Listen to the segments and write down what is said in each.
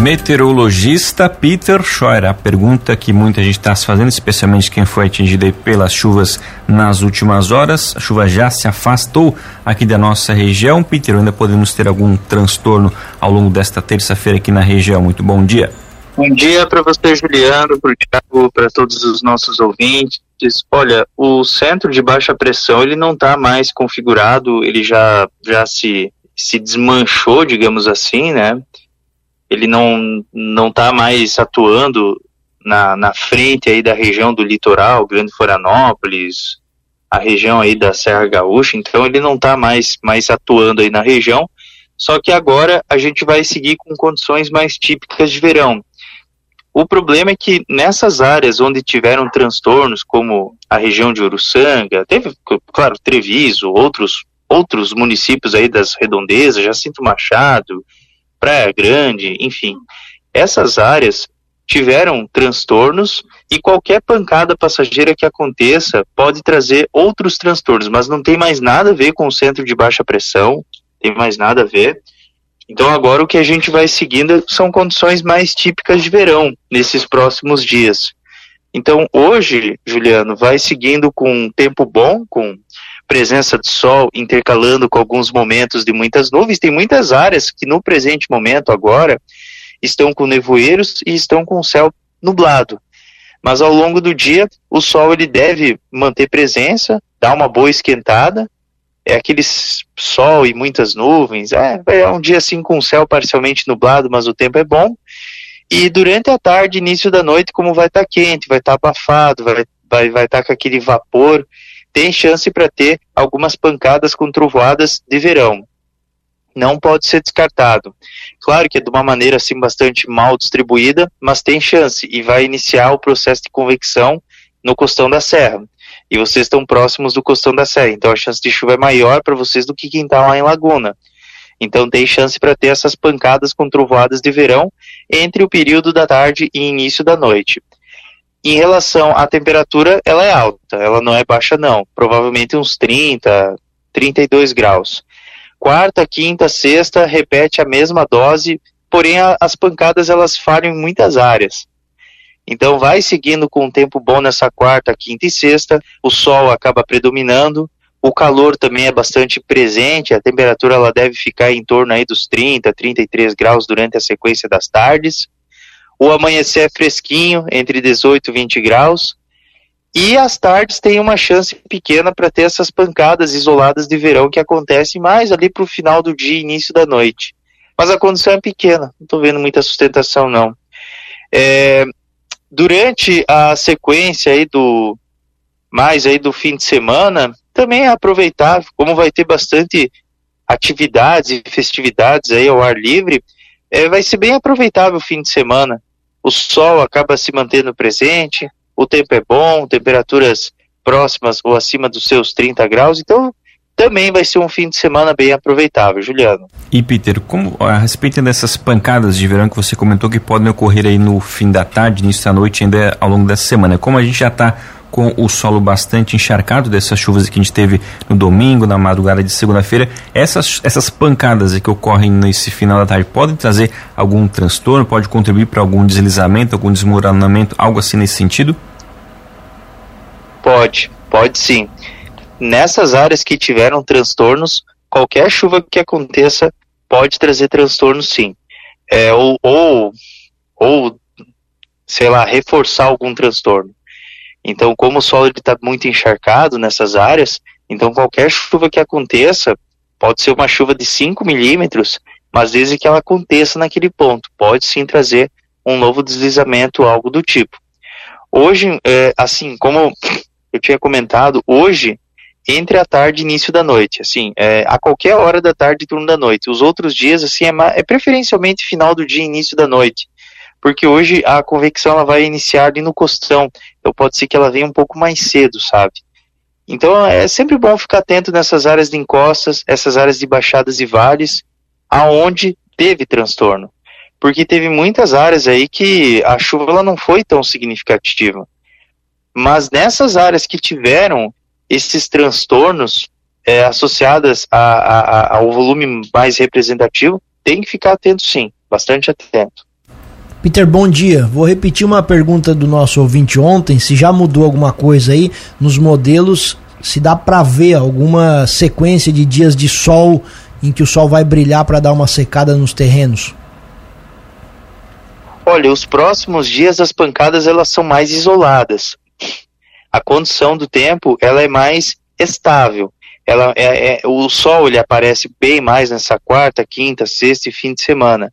Meteorologista Peter Scheuer. A pergunta que muita gente está se fazendo, especialmente quem foi atingido pelas chuvas nas últimas horas. A chuva já se afastou aqui da nossa região. Peter, ainda podemos ter algum transtorno ao longo desta terça-feira aqui na região. Muito bom dia. Bom dia para você, Juliano, para o Thiago, para todos os nossos ouvintes. Olha, o centro de baixa pressão ele não está mais configurado, ele já, já se, se desmanchou, digamos assim, né? Ele não não está mais atuando na, na frente aí da região do litoral, Grande Florianópolis, a região aí da Serra Gaúcha, então ele não está mais, mais atuando aí na região, só que agora a gente vai seguir com condições mais típicas de verão. O problema é que nessas áreas onde tiveram transtornos, como a região de Uruçanga, teve, claro, Treviso, outros, outros municípios aí das redondezas, Jacinto Machado, Praia Grande, enfim, essas áreas tiveram transtornos e qualquer pancada passageira que aconteça pode trazer outros transtornos, mas não tem mais nada a ver com o centro de baixa pressão, tem mais nada a ver. Então agora o que a gente vai seguindo são condições mais típicas de verão nesses próximos dias. Então hoje, Juliano, vai seguindo com tempo bom, com presença de sol intercalando com alguns momentos de muitas nuvens. Tem muitas áreas que no presente momento agora estão com nevoeiros e estão com o céu nublado. Mas ao longo do dia, o sol ele deve manter presença, dar uma boa esquentada. É aquele sol e muitas nuvens. É, é um dia assim com o céu parcialmente nublado, mas o tempo é bom. E durante a tarde, início da noite, como vai estar tá quente, vai estar tá abafado, vai vai vai estar tá com aquele vapor, tem chance para ter algumas pancadas com trovoadas de verão não pode ser descartado. Claro que é de uma maneira assim bastante mal distribuída, mas tem chance e vai iniciar o processo de convecção no costão da serra. E vocês estão próximos do costão da serra, então a chance de chuva é maior para vocês do que quem está lá em Laguna. Então tem chance para ter essas pancadas com trovoadas de verão entre o período da tarde e início da noite. Em relação à temperatura, ela é alta, ela não é baixa não, provavelmente uns 30, 32 graus quarta, quinta, sexta, repete a mesma dose, porém a, as pancadas elas falham em muitas áreas. Então vai seguindo com um tempo bom nessa quarta, quinta e sexta, o sol acaba predominando, o calor também é bastante presente, a temperatura ela deve ficar em torno aí dos 30, 33 graus durante a sequência das tardes. O amanhecer é fresquinho, entre 18 e 20 graus, e as tardes têm uma chance pequena para ter essas pancadas isoladas de verão que acontecem mais ali para o final do dia, início da noite. Mas a condição é pequena, não estou vendo muita sustentação não. É, durante a sequência aí do mais aí do fim de semana, também é aproveitável, como vai ter bastante atividades e festividades aí ao ar livre, é, vai ser bem aproveitável o fim de semana. O sol acaba se mantendo presente, o tempo é bom, temperaturas próximas ou acima dos seus 30 graus, então também vai ser um fim de semana bem aproveitável, Juliano. E Peter, como a respeito dessas pancadas de verão que você comentou que podem ocorrer aí no fim da tarde, início da noite, ainda ao longo dessa semana, como a gente já está com o solo bastante encharcado dessas chuvas que a gente teve no domingo, na madrugada de segunda-feira, essas, essas pancadas que ocorrem nesse final da tarde podem trazer algum transtorno, pode contribuir para algum deslizamento, algum desmoronamento, algo assim nesse sentido? Pode, pode sim. Nessas áreas que tiveram transtornos, qualquer chuva que aconteça pode trazer transtorno sim. É, ou, ou, ou, sei lá, reforçar algum transtorno. Então, como o solo está muito encharcado nessas áreas, então qualquer chuva que aconteça, pode ser uma chuva de 5 milímetros, mas desde que ela aconteça naquele ponto, pode sim trazer um novo deslizamento, algo do tipo. Hoje, é, assim, como eu tinha comentado, hoje, entre a tarde e início da noite, assim, é, a qualquer hora da tarde e turno da noite. Os outros dias, assim, é, é, preferencialmente final do dia e início da noite, porque hoje a convecção ela vai iniciar ali no costão, então pode ser que ela venha um pouco mais cedo, sabe? Então é sempre bom ficar atento nessas áreas de encostas, essas áreas de baixadas e vales, aonde teve transtorno, porque teve muitas áreas aí que a chuva ela não foi tão significativa. Mas nessas áreas que tiveram esses transtornos é, associadas a, a, a, ao volume mais representativo, tem que ficar atento sim, bastante atento. Peter, bom dia. Vou repetir uma pergunta do nosso ouvinte ontem, se já mudou alguma coisa aí nos modelos, se dá para ver alguma sequência de dias de sol em que o sol vai brilhar para dar uma secada nos terrenos. Olha, os próximos dias as pancadas elas são mais isoladas. A condição do tempo ela é mais estável. Ela é, é, o sol ele aparece bem mais nessa quarta, quinta, sexta e fim de semana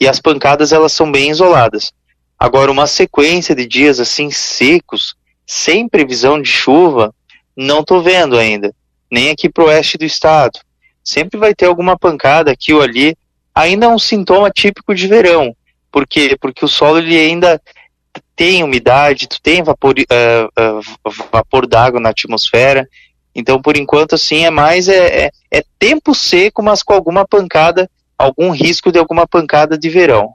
e as pancadas elas são bem isoladas. Agora, uma sequência de dias assim secos, sem previsão de chuva, não estou vendo ainda, nem aqui para o oeste do estado. Sempre vai ter alguma pancada aqui ou ali, ainda é um sintoma típico de verão. Por quê? Porque o solo ele ainda tem umidade, tu tem vapor, uh, uh, vapor d'água na atmosfera. Então, por enquanto, assim, é mais é, é, é tempo seco, mas com alguma pancada algum risco de alguma pancada de verão.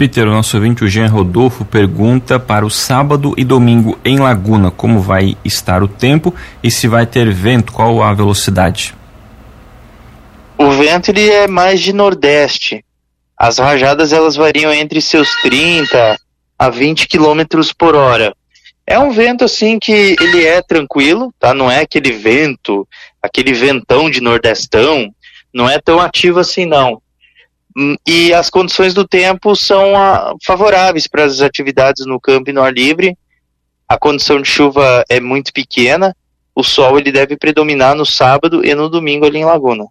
Peter, o nosso ouvinte, o Jean Rodolfo, pergunta para o sábado e domingo em Laguna como vai estar o tempo e se vai ter vento, qual a velocidade? O vento ele é mais de nordeste. As rajadas elas variam entre seus 30 a 20 km por hora. É um vento assim que ele é tranquilo, tá? Não é aquele vento, aquele ventão de nordestão, não é tão ativo assim não. Hum, e as condições do tempo são a, ah, favoráveis para as atividades no campo e no ar livre. A condição de chuva é muito pequena. O sol ele deve predominar no sábado e no domingo ali em Laguna.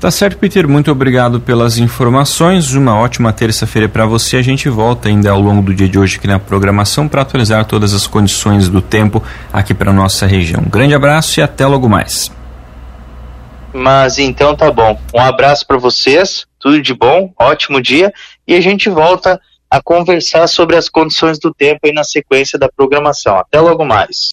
Tá certo, Peter. Muito obrigado pelas informações. Uma ótima terça-feira para você. A gente volta ainda ao longo do dia de hoje aqui na programação para atualizar todas as condições do tempo aqui para nossa região. Grande abraço e até logo mais. Mas então tá bom. Um abraço para vocês, tudo de bom, ótimo dia e a gente volta a conversar sobre as condições do tempo aí na sequência da programação. Até logo mais.